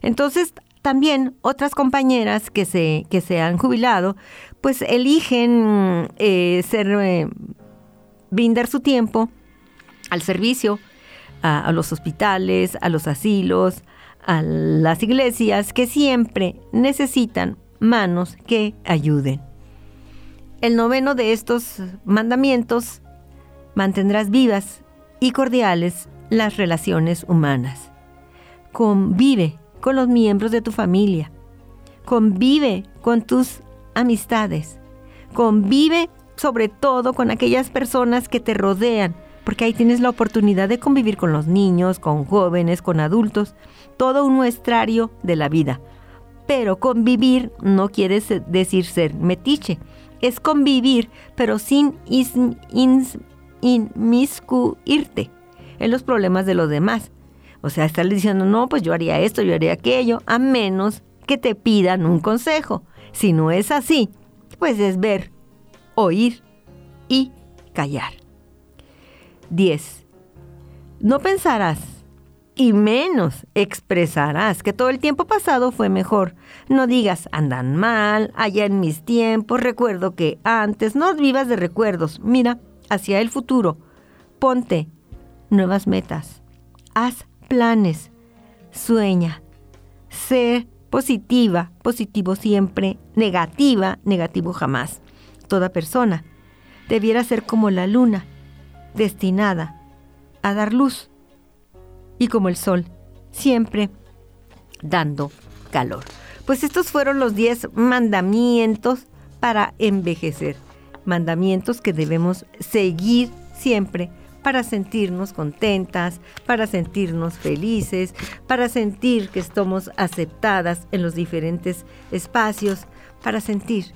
Entonces, también otras compañeras que se, que se han jubilado, pues eligen eh, ser, eh, brindar su tiempo al servicio a, los hospitales, a los asilos, a las iglesias que siempre necesitan manos que ayuden. El noveno de estos mandamientos mantendrás vivas y cordiales las relaciones humanas. Convive con los miembros de tu familia. Convive con tus amistades. Convive sobre todo con aquellas personas que te rodean, porque ahí tienes la oportunidad de convivir con los niños, con jóvenes, con adultos, todo un muestrario de la vida. Pero convivir no quiere decir ser metiche, es convivir, pero sin inmiscuirte en los problemas de los demás. O sea, estar diciendo, no, pues yo haría esto, yo haría aquello, a menos que te pidan un consejo. Si no es así, pues es ver, oír y callar. 10. No pensarás y menos expresarás que todo el tiempo pasado fue mejor. No digas andan mal, allá en mis tiempos, recuerdo que antes, no vivas de recuerdos, mira hacia el futuro, ponte nuevas metas, haz planes. Sueña. Sé positiva, positivo siempre, negativa, negativo jamás. Toda persona debiera ser como la luna, destinada a dar luz y como el sol, siempre dando calor. Pues estos fueron los 10 mandamientos para envejecer. Mandamientos que debemos seguir siempre para sentirnos contentas, para sentirnos felices, para sentir que estamos aceptadas en los diferentes espacios, para sentir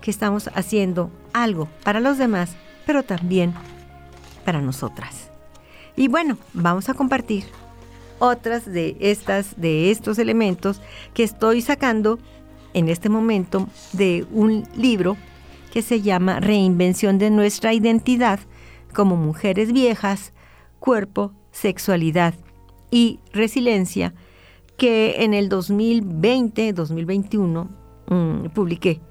que estamos haciendo algo para los demás, pero también para nosotras. Y bueno, vamos a compartir otras de estas de estos elementos que estoy sacando en este momento de un libro que se llama Reinvención de nuestra identidad como mujeres viejas, cuerpo, sexualidad y resiliencia, que en el 2020-2021 mm, publiqué.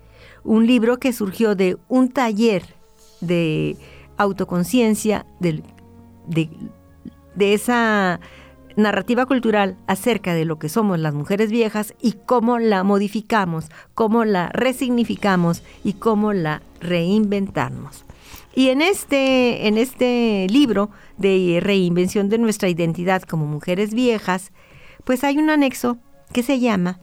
Un libro que surgió de un taller de autoconciencia, de, de esa narrativa cultural acerca de lo que somos las mujeres viejas y cómo la modificamos, cómo la resignificamos y cómo la reinventamos. Y en este, en este libro de reinvención de nuestra identidad como mujeres viejas, pues hay un anexo que se llama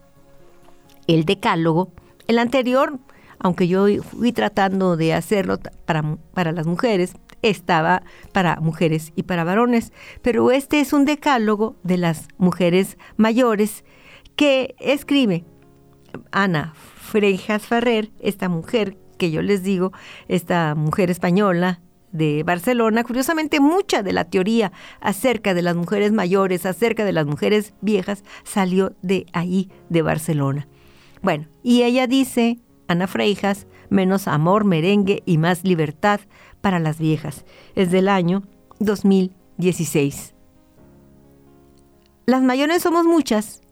el decálogo. El anterior, aunque yo fui tratando de hacerlo para, para las mujeres, estaba para mujeres y para varones, pero este es un decálogo de las mujeres mayores que escribe Ana Frejas Ferrer, esta mujer que yo les digo, esta mujer española de Barcelona, curiosamente mucha de la teoría acerca de las mujeres mayores, acerca de las mujeres viejas, salió de ahí, de Barcelona. Bueno, y ella dice, Ana Freijas, menos amor, merengue y más libertad para las viejas. Es del año 2016. Las mayores somos muchas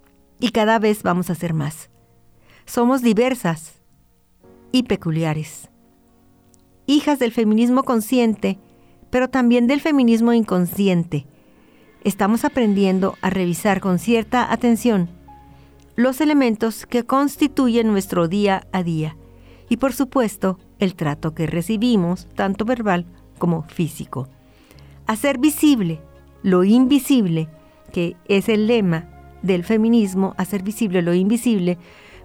y cada vez vamos a ser más. Somos diversas y peculiares. Hijas del feminismo consciente, pero también del feminismo inconsciente. Estamos aprendiendo a revisar con cierta atención los elementos que constituyen nuestro día a día y por supuesto el trato que recibimos, tanto verbal como físico. Hacer visible lo invisible, que es el lema del feminismo, hacer visible lo invisible,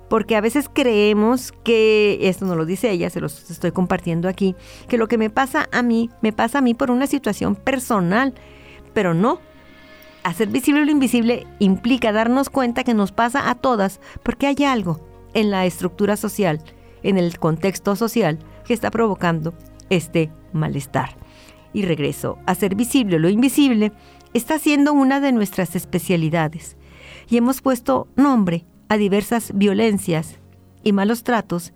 porque a veces creemos que, esto no lo dice ella, se los estoy compartiendo aquí, que lo que me pasa a mí, me pasa a mí por una situación personal, pero no. Hacer visible lo invisible implica darnos cuenta que nos pasa a todas, porque hay algo en la estructura social, en el contexto social, que está provocando este malestar. Y regreso, hacer visible lo invisible está siendo una de nuestras especialidades. Y hemos puesto nombre a diversas violencias y malos tratos.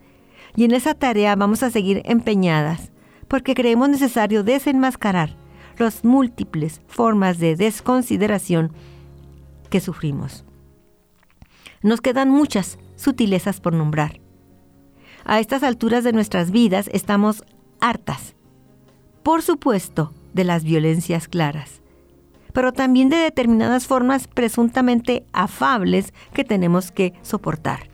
Y en esa tarea vamos a seguir empeñadas porque creemos necesario desenmascarar las múltiples formas de desconsideración que sufrimos. Nos quedan muchas sutilezas por nombrar. A estas alturas de nuestras vidas estamos hartas, por supuesto, de las violencias claras, pero también de determinadas formas presuntamente afables que tenemos que soportar,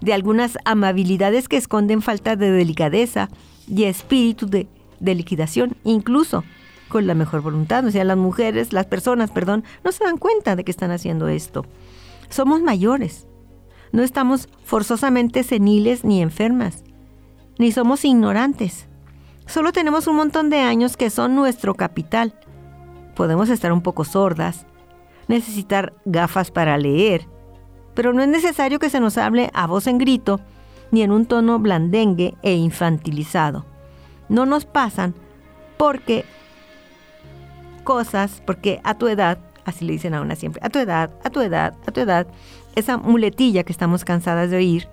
de algunas amabilidades que esconden falta de delicadeza y espíritu de, de liquidación, incluso con la mejor voluntad. O sea, las mujeres, las personas, perdón, no se dan cuenta de que están haciendo esto. Somos mayores. No estamos forzosamente seniles ni enfermas, ni somos ignorantes. Solo tenemos un montón de años que son nuestro capital podemos estar un poco sordas, necesitar gafas para leer, pero no es necesario que se nos hable a voz en grito ni en un tono blandengue e infantilizado. No nos pasan porque cosas, porque a tu edad, así le dicen a una siempre, a tu edad, a tu edad, a tu edad, esa muletilla que estamos cansadas de oír,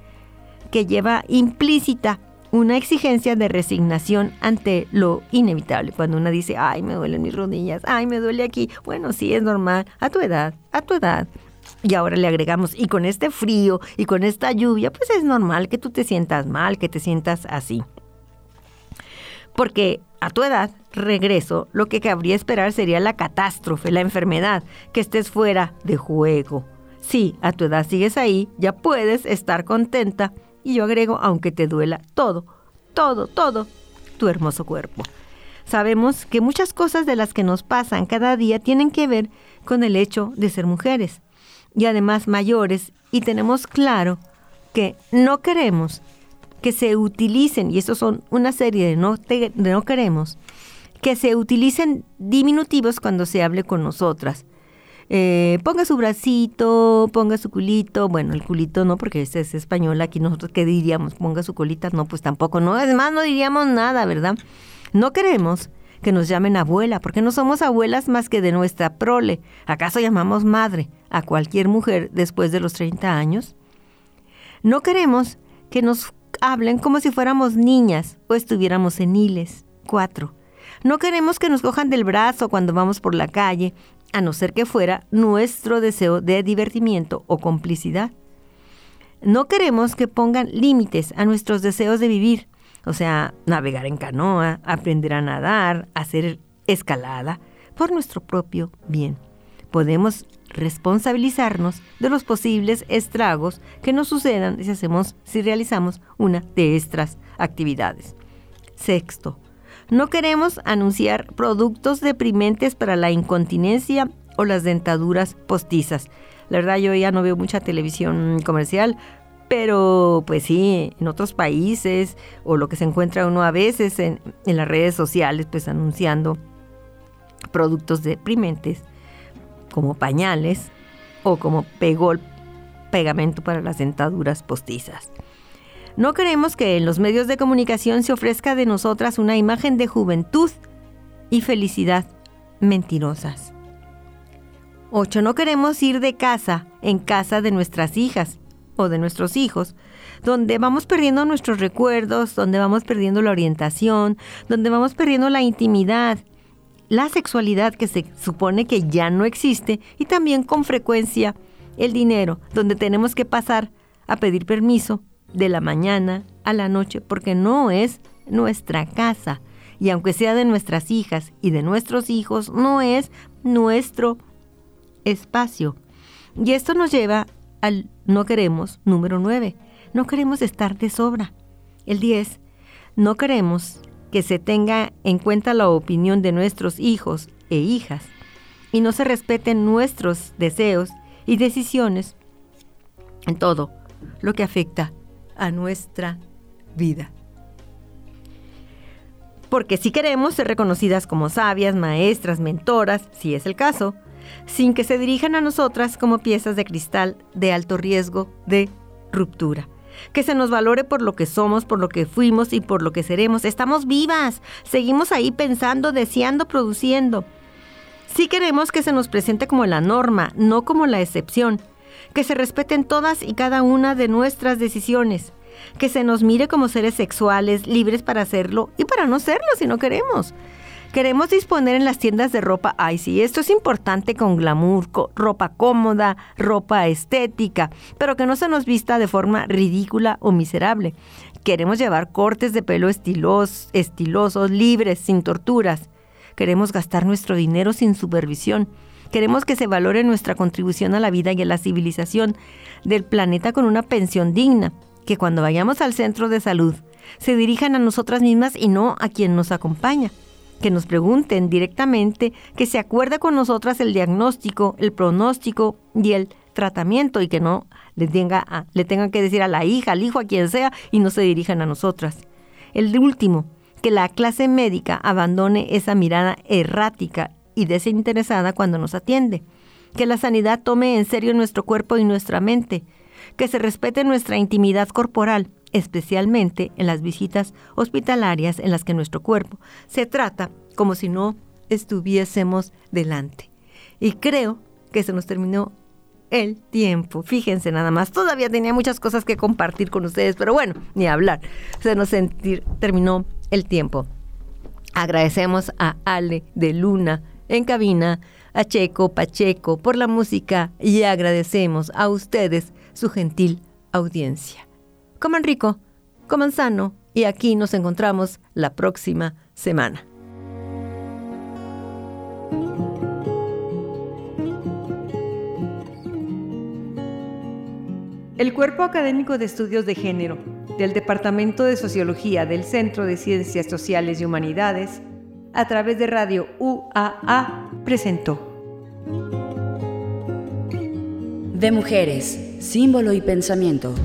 que lleva implícita una exigencia de resignación ante lo inevitable. Cuando una dice, ay, me duelen mis rodillas, ay, me duele aquí. Bueno, sí, es normal, a tu edad, a tu edad. Y ahora le agregamos, y con este frío y con esta lluvia, pues es normal que tú te sientas mal, que te sientas así. Porque a tu edad, regreso, lo que cabría esperar sería la catástrofe, la enfermedad, que estés fuera de juego. Sí, a tu edad sigues ahí, ya puedes estar contenta y yo agrego, aunque te duela todo, todo, todo, tu hermoso cuerpo. Sabemos que muchas cosas de las que nos pasan cada día tienen que ver con el hecho de ser mujeres y además mayores y tenemos claro que no queremos que se utilicen, y estos son una serie de no, de no queremos, que se utilicen diminutivos cuando se hable con nosotras. Eh, ponga su bracito, ponga su culito, bueno, el culito no, porque ese es español, aquí nosotros qué diríamos, ponga su colita, no, pues tampoco, no, además no diríamos nada, ¿verdad? No queremos que nos llamen abuela, porque no somos abuelas más que de nuestra prole. ¿Acaso llamamos madre a cualquier mujer después de los 30 años? No queremos que nos hablen como si fuéramos niñas o estuviéramos seniles. Cuatro. No queremos que nos cojan del brazo cuando vamos por la calle a no ser que fuera nuestro deseo de divertimiento o complicidad. No queremos que pongan límites a nuestros deseos de vivir, o sea, navegar en canoa, aprender a nadar, hacer escalada, por nuestro propio bien. Podemos responsabilizarnos de los posibles estragos que nos sucedan si hacemos, si realizamos una de estas actividades. Sexto, no queremos anunciar productos deprimentes para la incontinencia o las dentaduras postizas. La verdad yo ya no veo mucha televisión comercial, pero pues sí, en otros países o lo que se encuentra uno a veces en, las redes sociales, pues anunciando productos deprimentes como pañales o como pegol, pegamento para las dentaduras postizas. No queremos que en los medios de comunicación se ofrezca de nosotras una imagen de juventud y felicidad mentirosas. 8. No queremos ir de casa en casa de nuestras hijas o de nuestros hijos, donde vamos perdiendo nuestros recuerdos, donde vamos perdiendo la orientación, donde vamos perdiendo la intimidad, la sexualidad que se supone que ya no existe y también con frecuencia el dinero, donde tenemos que pasar a pedir permiso de la mañana a la noche porque no es nuestra casa. Y aunque sea de nuestras hijas y de nuestros hijos, no es nuestro espacio. Y esto nos lleva al no queremos número 9. No queremos estar de sobra. El 10. No queremos que se tenga en cuenta la opinión de nuestros hijos e hijas y no se respeten nuestros deseos y decisiones en todo lo que afecta a nuestra vida. Porque si queremos ser reconocidas como sabias, maestras, mentoras, si es el caso, sin que se dirijan a nosotras como piezas de cristal de alto riesgo de ruptura que se nos valore por lo que somos, por lo que fuimos y por lo que seremos. Estamos vivas, seguimos ahí pensando, deseando, produciendo. Sí queremos que se nos presente como la norma, no como la excepción, que se respeten todas y cada una de nuestras decisiones, que se nos mire como seres sexuales, libres para hacerlo y para no serlo si no queremos Queremos disponer en las tiendas de ropa, sí, esto es importante con glamour, ropa cómoda, ropa estética, pero que no se nos vista de forma ridícula o miserable. Queremos llevar cortes de pelo estilos, estilosos, libres, sin torturas. Queremos gastar nuestro dinero sin supervisión. Queremos que se valore nuestra contribución a la vida y a la civilización del planeta con una pensión digna. Que cuando vayamos al centro de salud se dirijan a nosotras mismas y no a quien nos acompaña que nos pregunten directamente, que se acuerde con nosotras el diagnóstico, el pronóstico y el tratamiento y que no le, tenga le tengan que decir a la hija, al hijo, a quien sea y no se dirijan a nosotras. El último, que la clase médica abandone esa mirada errática y desinteresada cuando nos atiende. Que la sanidad tome en serio nuestro cuerpo y nuestra mente. Que se respete nuestra intimidad corporal especialmente en las visitas hospitalarias en las que nuestro cuerpo se trata como si no estuviésemos delante. Y creo que se nos terminó el tiempo. Fíjense nada más, todavía tenía muchas cosas que compartir con ustedes, pero bueno, ni hablar. Se nos terminó el tiempo. Agradecemos a Ale de Luna en cabina, a Checo Pacheco por la música y agradecemos a ustedes su gentil audiencia. Coman rico, coman sano y aquí nos encontramos la próxima semana. El Cuerpo Académico de Estudios de Género del Departamento de Sociología del Centro de Ciencias Sociales y Humanidades, a través de Radio UAA, presentó. De mujeres, símbolo y pensamiento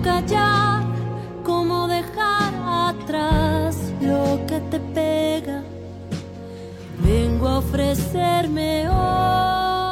cómo callar, cómo dejar atrás lo que te pega. Vengo a ofrecerme hoy.